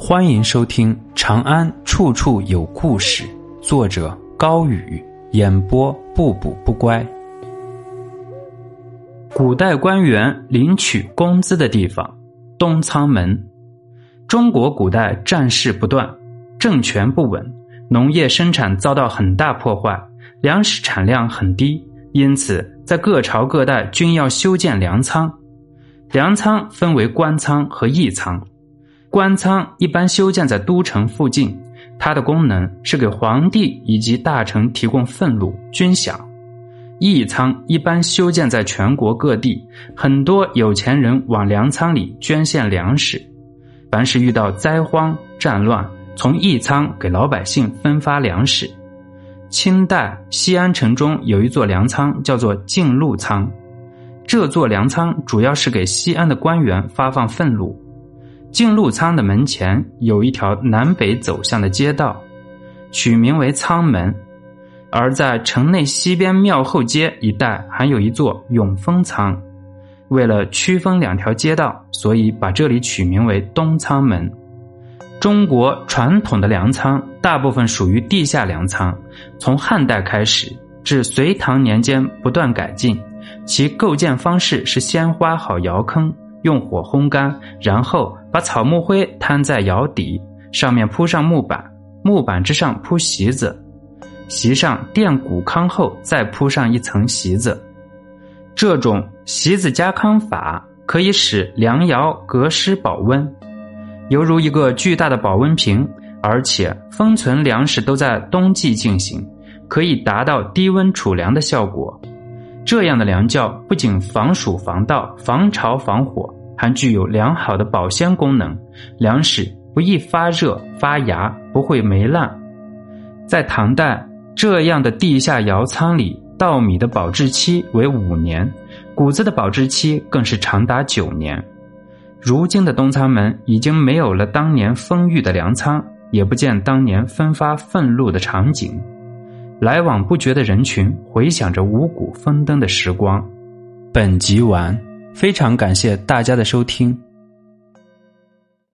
欢迎收听《长安处处有故事》，作者高宇，演播不补不乖。古代官员领取工资的地方，东仓门。中国古代战事不断，政权不稳，农业生产遭到很大破坏，粮食产量很低，因此在各朝各代均要修建粮仓。粮仓分为官仓和义仓。官仓一般修建在都城附近，它的功能是给皇帝以及大臣提供俸禄、军饷。驿仓一般修建在全国各地，很多有钱人往粮仓里捐献粮食。凡是遇到灾荒、战乱，从驿仓给老百姓分发粮食。清代西安城中有一座粮仓，叫做进禄仓。这座粮仓主要是给西安的官员发放俸禄。进禄仓的门前有一条南北走向的街道，取名为仓门；而在城内西边庙后街一带还有一座永丰仓。为了区分两条街道，所以把这里取名为东仓门。中国传统的粮仓大部分属于地下粮仓，从汉代开始至隋唐年间不断改进，其构建方式是先挖好窑坑。用火烘干，然后把草木灰摊在窑底，上面铺上木板，木板之上铺席子，席上垫谷糠后再铺上一层席子。这种席子加糠法可以使粮窑隔湿保温，犹如一个巨大的保温瓶，而且封存粮食都在冬季进行，可以达到低温储粮的效果。这样的粮窖不仅防暑防盗、防潮防火，还具有良好的保鲜功能，粮食不易发热发芽，不会霉烂。在唐代，这样的地下窑仓里，稻米的保质期为五年，谷子的保质期更是长达九年。如今的东仓门已经没有了当年丰裕的粮仓，也不见当年分发俸禄的场景。来往不绝的人群回响着五谷丰登的时光。本集完，非常感谢大家的收听。